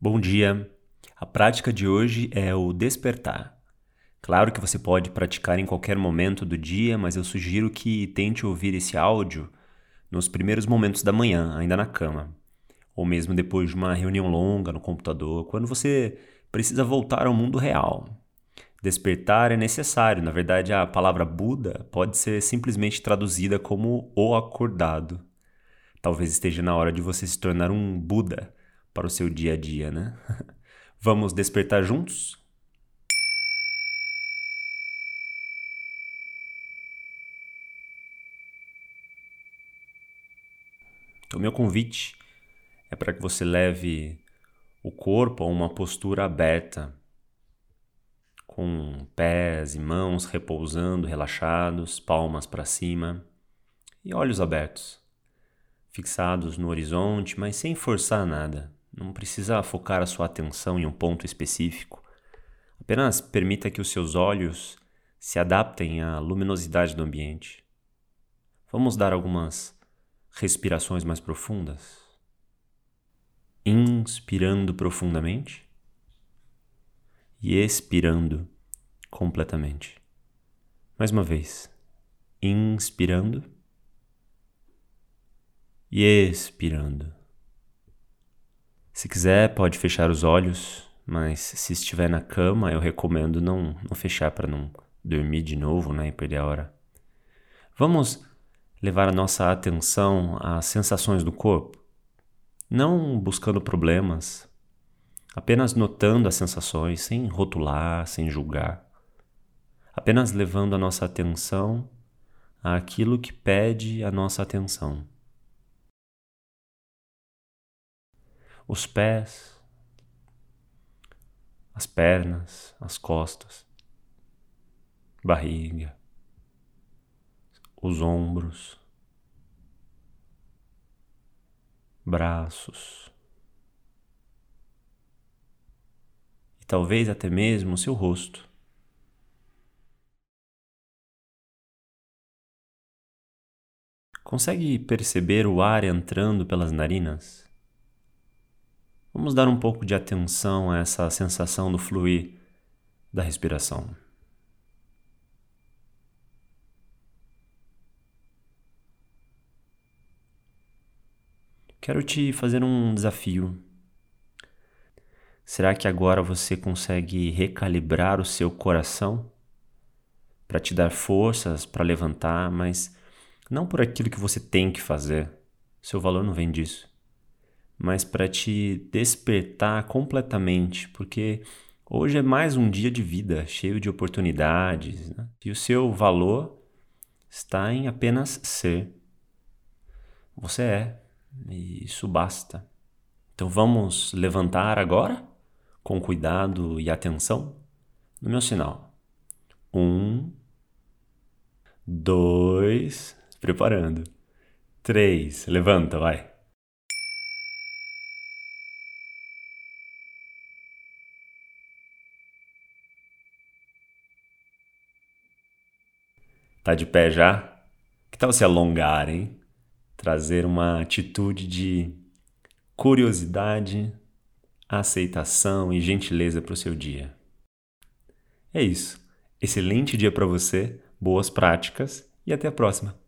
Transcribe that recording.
Bom dia! A prática de hoje é o despertar. Claro que você pode praticar em qualquer momento do dia, mas eu sugiro que tente ouvir esse áudio nos primeiros momentos da manhã, ainda na cama, ou mesmo depois de uma reunião longa no computador, quando você precisa voltar ao mundo real. Despertar é necessário, na verdade, a palavra Buda pode ser simplesmente traduzida como o acordado. Talvez esteja na hora de você se tornar um Buda para o seu dia a dia, né? Vamos despertar juntos? Então, meu convite é para que você leve o corpo a uma postura aberta, com pés e mãos repousando, relaxados, palmas para cima e olhos abertos, fixados no horizonte, mas sem forçar nada. Não precisa focar a sua atenção em um ponto específico. Apenas permita que os seus olhos se adaptem à luminosidade do ambiente. Vamos dar algumas respirações mais profundas. Inspirando profundamente e expirando completamente. Mais uma vez. Inspirando e expirando. Se quiser, pode fechar os olhos, mas se estiver na cama, eu recomendo não, não fechar para não dormir de novo né, e perder a hora. Vamos levar a nossa atenção às sensações do corpo, não buscando problemas, apenas notando as sensações, sem rotular, sem julgar, apenas levando a nossa atenção àquilo que pede a nossa atenção. Os pés, as pernas, as costas, barriga, os ombros, braços e talvez até mesmo o seu rosto. Consegue perceber o ar entrando pelas narinas? Vamos dar um pouco de atenção a essa sensação do fluir da respiração. Quero te fazer um desafio. Será que agora você consegue recalibrar o seu coração para te dar forças para levantar, mas não por aquilo que você tem que fazer? Seu valor não vem disso mas para te despertar completamente, porque hoje é mais um dia de vida, cheio de oportunidades, né? e o seu valor está em apenas ser. Você é, e isso basta. Então vamos levantar agora, com cuidado e atenção, no meu sinal. Um, dois, preparando. Três, levanta, vai. Tá de pé já? Que tal se alongar, hein? Trazer uma atitude de curiosidade, aceitação e gentileza para o seu dia. É isso. Excelente dia para você, boas práticas e até a próxima.